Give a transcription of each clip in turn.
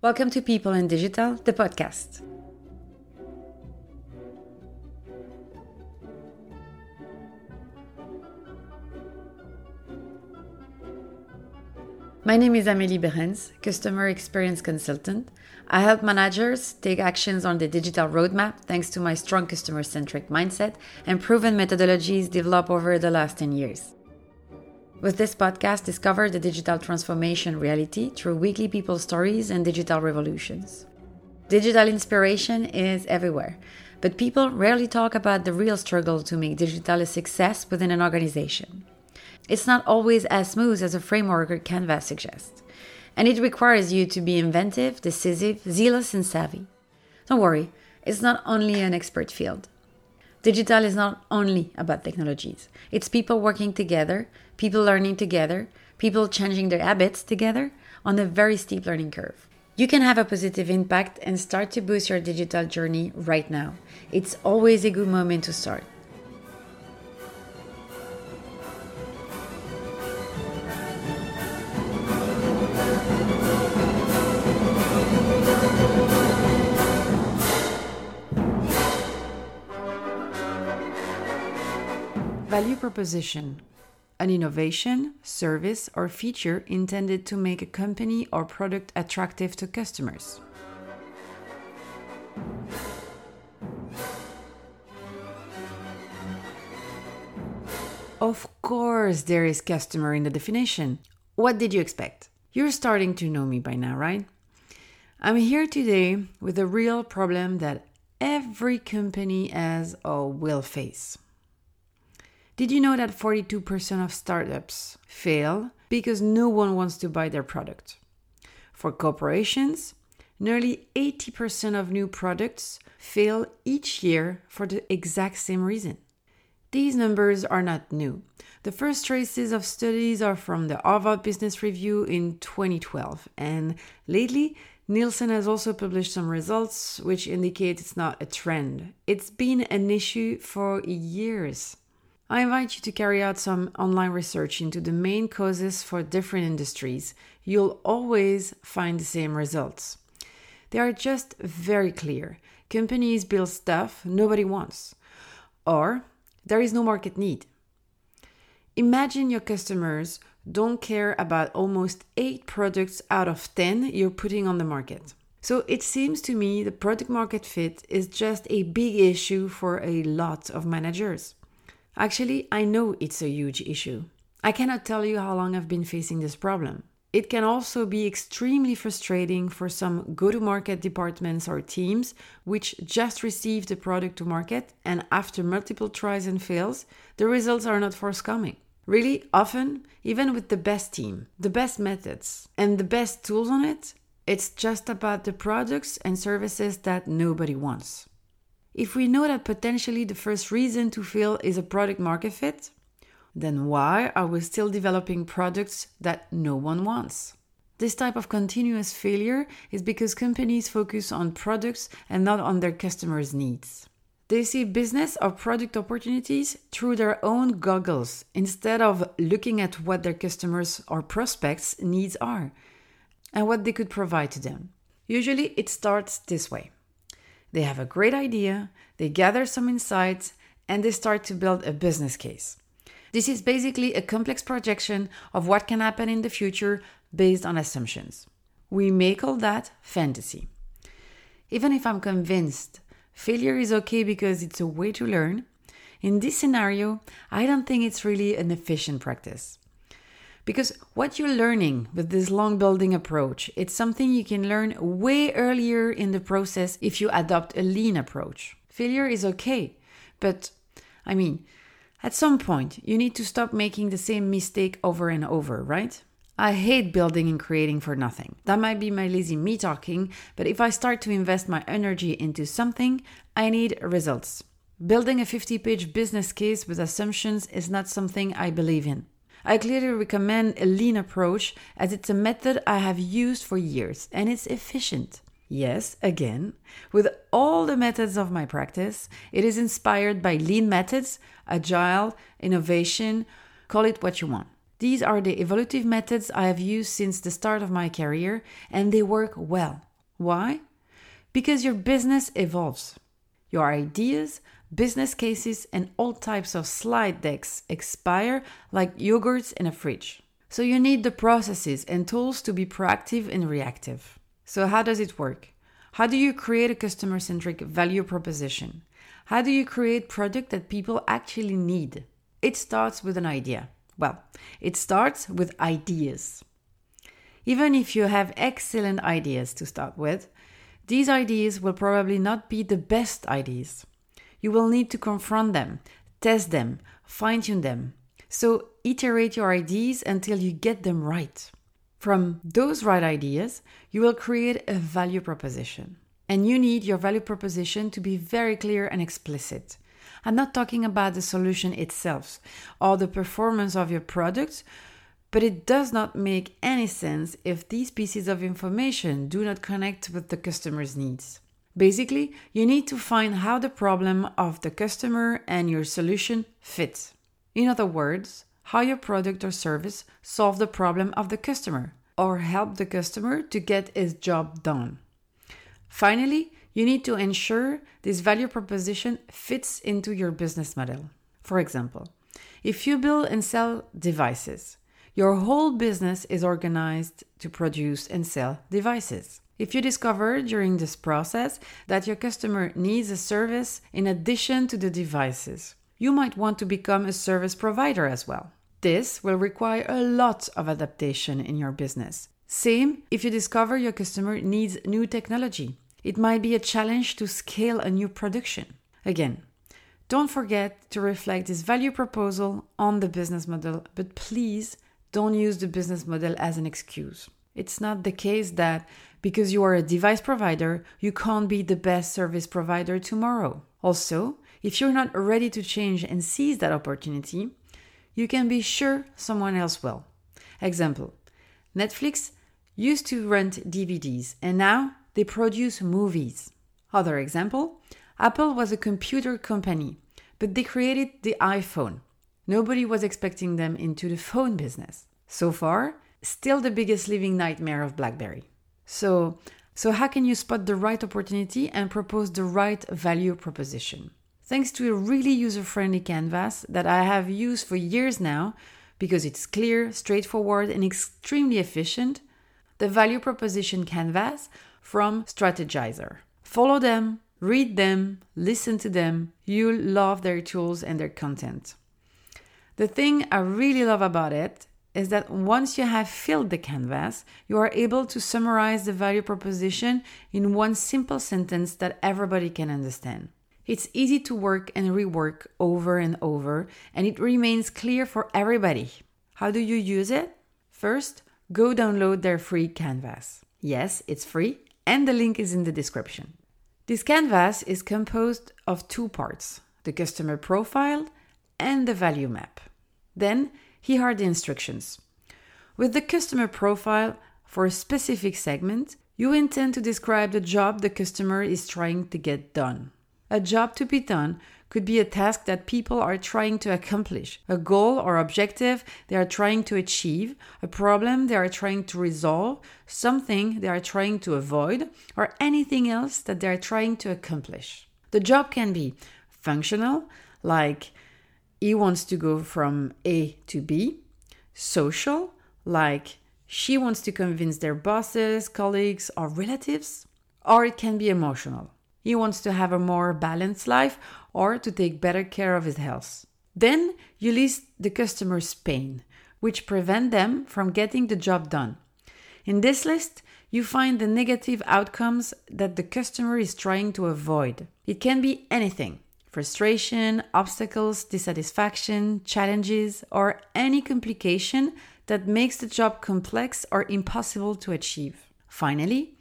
Welcome to People in Digital, the podcast. My name is Amélie Beerens, Customer Experience Consultant. I help managers take actions on the digital roadmap thanks to my strong customer centric mindset and proven methodologies developed over the last 10 years. With this podcast, discover the digital transformation reality through weekly people stories and digital revolutions. Digital inspiration is everywhere, but people rarely talk about the real struggle to make digital a success within an organization. It's not always as smooth as a framework or canvas suggests, and it requires you to be inventive, decisive, zealous, and savvy. Don't worry, it's not only an expert field. Digital is not only about technologies, it's people working together, people learning together, people changing their habits together on a very steep learning curve. You can have a positive impact and start to boost your digital journey right now. It's always a good moment to start. Value proposition an innovation, service, or feature intended to make a company or product attractive to customers. Of course, there is customer in the definition. What did you expect? You're starting to know me by now, right? I'm here today with a real problem that every company has or will face. Did you know that 42% of startups fail because no one wants to buy their product? For corporations, nearly 80% of new products fail each year for the exact same reason. These numbers are not new. The first traces of studies are from the Harvard Business Review in 2012, and lately, Nielsen has also published some results which indicate it's not a trend. It's been an issue for years. I invite you to carry out some online research into the main causes for different industries. You'll always find the same results. They are just very clear. Companies build stuff nobody wants, or there is no market need. Imagine your customers don't care about almost 8 products out of 10 you're putting on the market. So it seems to me the product market fit is just a big issue for a lot of managers. Actually, I know it's a huge issue. I cannot tell you how long I've been facing this problem. It can also be extremely frustrating for some go to market departments or teams which just received the product to market and after multiple tries and fails, the results are not forthcoming. Really, often, even with the best team, the best methods, and the best tools on it, it's just about the products and services that nobody wants. If we know that potentially the first reason to fail is a product market fit, then why are we still developing products that no one wants? This type of continuous failure is because companies focus on products and not on their customers' needs. They see business or product opportunities through their own goggles instead of looking at what their customers or prospects' needs are and what they could provide to them. Usually it starts this way. They have a great idea, they gather some insights, and they start to build a business case. This is basically a complex projection of what can happen in the future based on assumptions. We may call that fantasy. Even if I'm convinced failure is okay because it's a way to learn, in this scenario, I don't think it's really an efficient practice. Because what you're learning with this long building approach, it's something you can learn way earlier in the process if you adopt a lean approach. Failure is okay, but I mean, at some point, you need to stop making the same mistake over and over, right? I hate building and creating for nothing. That might be my lazy me talking, but if I start to invest my energy into something, I need results. Building a 50 page business case with assumptions is not something I believe in. I clearly recommend a lean approach as it's a method I have used for years and it's efficient. Yes, again, with all the methods of my practice, it is inspired by lean methods, agile, innovation, call it what you want. These are the evolutive methods I have used since the start of my career and they work well. Why? Because your business evolves. Your ideas, business cases, and all types of slide decks expire like yogurts in a fridge. So you need the processes and tools to be proactive and reactive. So, how does it work? How do you create a customer centric value proposition? How do you create product that people actually need? It starts with an idea. Well, it starts with ideas. Even if you have excellent ideas to start with, these ideas will probably not be the best ideas. You will need to confront them, test them, fine tune them. So iterate your ideas until you get them right. From those right ideas, you will create a value proposition. And you need your value proposition to be very clear and explicit. I'm not talking about the solution itself or the performance of your product, but it does not make any sense if these pieces of information do not connect with the customer's needs. Basically, you need to find how the problem of the customer and your solution fit. In other words, how your product or service solve the problem of the customer or help the customer to get his job done. Finally, you need to ensure this value proposition fits into your business model. For example, if you build and sell devices, your whole business is organized to produce and sell devices. If you discover during this process that your customer needs a service in addition to the devices, you might want to become a service provider as well. This will require a lot of adaptation in your business. Same if you discover your customer needs new technology. It might be a challenge to scale a new production. Again, don't forget to reflect this value proposal on the business model, but please don't use the business model as an excuse. It's not the case that because you are a device provider, you can't be the best service provider tomorrow. Also, if you're not ready to change and seize that opportunity, you can be sure someone else will. Example Netflix used to rent DVDs and now they produce movies. Other example Apple was a computer company, but they created the iPhone. Nobody was expecting them into the phone business. So far, still the biggest living nightmare of BlackBerry. So, so how can you spot the right opportunity and propose the right value proposition? thanks to a really user friendly canvas that I have used for years now because it's clear, straightforward, and extremely efficient, the value proposition canvas from Strategyzer. Follow them, read them, listen to them. You'll love their tools and their content. The thing I really love about it is that once you have filled the canvas, you are able to summarize the value proposition in one simple sentence that everybody can understand. It's easy to work and rework over and over, and it remains clear for everybody. How do you use it? First, go download their free canvas. Yes, it's free, and the link is in the description. This canvas is composed of two parts the customer profile and the value map. Then, here are the instructions. With the customer profile for a specific segment, you intend to describe the job the customer is trying to get done. A job to be done could be a task that people are trying to accomplish, a goal or objective they are trying to achieve, a problem they are trying to resolve, something they are trying to avoid, or anything else that they are trying to accomplish. The job can be functional, like he wants to go from A to B, social, like she wants to convince their bosses, colleagues, or relatives, or it can be emotional he wants to have a more balanced life or to take better care of his health. Then you list the customer's pain, which prevent them from getting the job done. In this list, you find the negative outcomes that the customer is trying to avoid. It can be anything frustration, obstacles, dissatisfaction, challenges, or any complication that makes the job complex or impossible to achieve. Finally,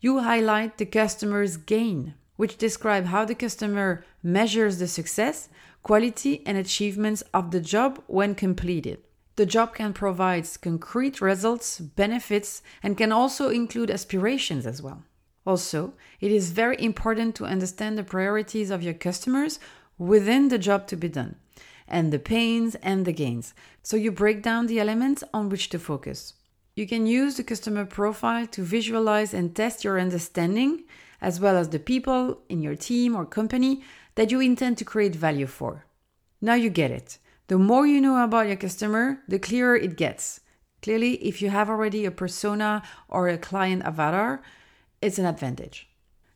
you highlight the customer's gain, which describe how the customer measures the success, quality, and achievements of the job when completed. The job can provide concrete results, benefits, and can also include aspirations as well. Also, it is very important to understand the priorities of your customers within the job to be done, and the pains and the gains, so you break down the elements on which to focus. you can use the customer profile to visualize and test your understanding, as well as the people in your team or company that you intend to create value for. Now you get it. The more you know about your customer, the clearer it gets. Clearly, if you have already a persona or a client avatar, it's an advantage.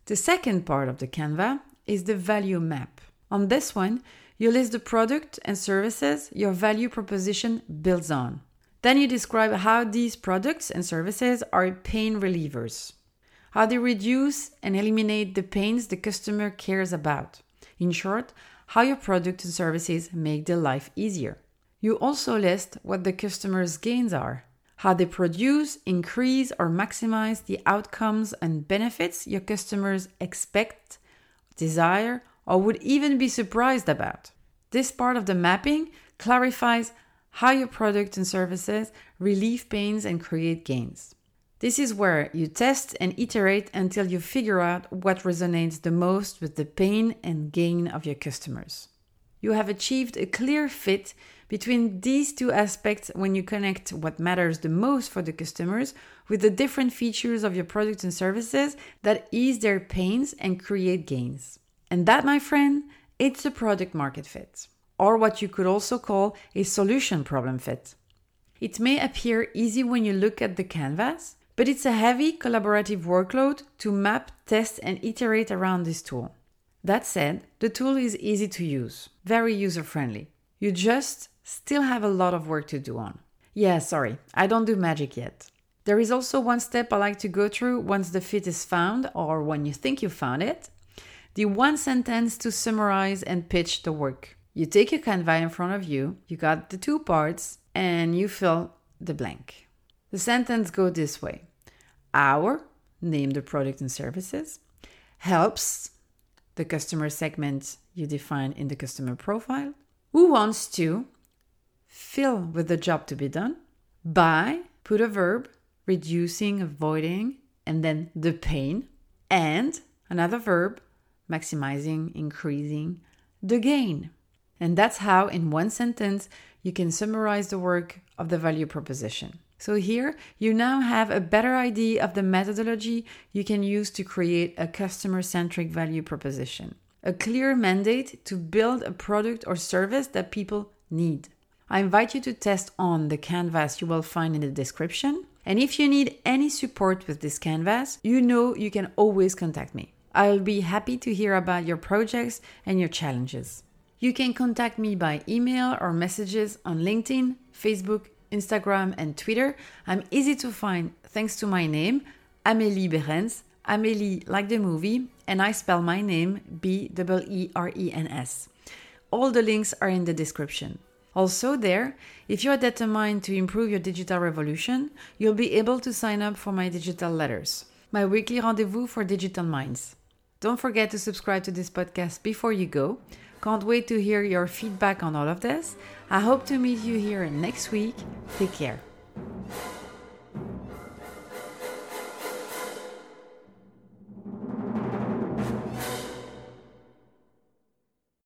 The second part of the Canva is the value map. On this one, you list the product and services your value proposition builds on. Then you describe how these products and services are pain relievers, how they reduce and eliminate the pains the customer cares about. In short, how your products and services make their life easier. You also list what the customer's gains are, how they produce, increase, or maximize the outcomes and benefits your customers expect, desire, or would even be surprised about. This part of the mapping clarifies how your product and services relieve pains and create gains. This is where you test and iterate until you figure out what resonates the most with the pain and gain of your customers. You have achieved a clear fit between these two aspects when you connect what matters the most for the customers with the different features of your products and services that ease their pains and create gains. And that, my friend, it's a product market fit, or what you could also call a solution problem fit. It may appear easy when you look at the canvas, but it's a heavy collaborative workload to map, test, and iterate around this tool. That said, the tool is easy to use, very user friendly. You just still have a lot of work to do on. Yeah, sorry, I don't do magic yet. There is also one step I like to go through once the fit is found or when you think you found it, the one sentence to summarize and pitch the work. You take your Canva in front of you, you got the two parts, and you fill the blank. The sentence goes this way Our, name the product and services, helps the customer segment you define in the customer profile, who wants to fill with the job to be done, by, put a verb, reducing, avoiding, and then the pain, and another verb, maximizing, increasing the gain. And that's how, in one sentence, you can summarize the work of the value proposition. So, here you now have a better idea of the methodology you can use to create a customer centric value proposition. A clear mandate to build a product or service that people need. I invite you to test on the canvas you will find in the description. And if you need any support with this canvas, you know you can always contact me. I'll be happy to hear about your projects and your challenges. You can contact me by email or messages on LinkedIn, Facebook, Instagram, and Twitter. I'm easy to find thanks to my name, Amélie Beerens. Amélie, like the movie, and I spell my name B E E R E N S. All the links are in the description. Also, there, if you are determined to improve your digital revolution, you'll be able to sign up for my digital letters, my weekly rendezvous for digital minds. Don't forget to subscribe to this podcast before you go. Can't wait to hear your feedback on all of this. I hope to meet you here next week. Take care.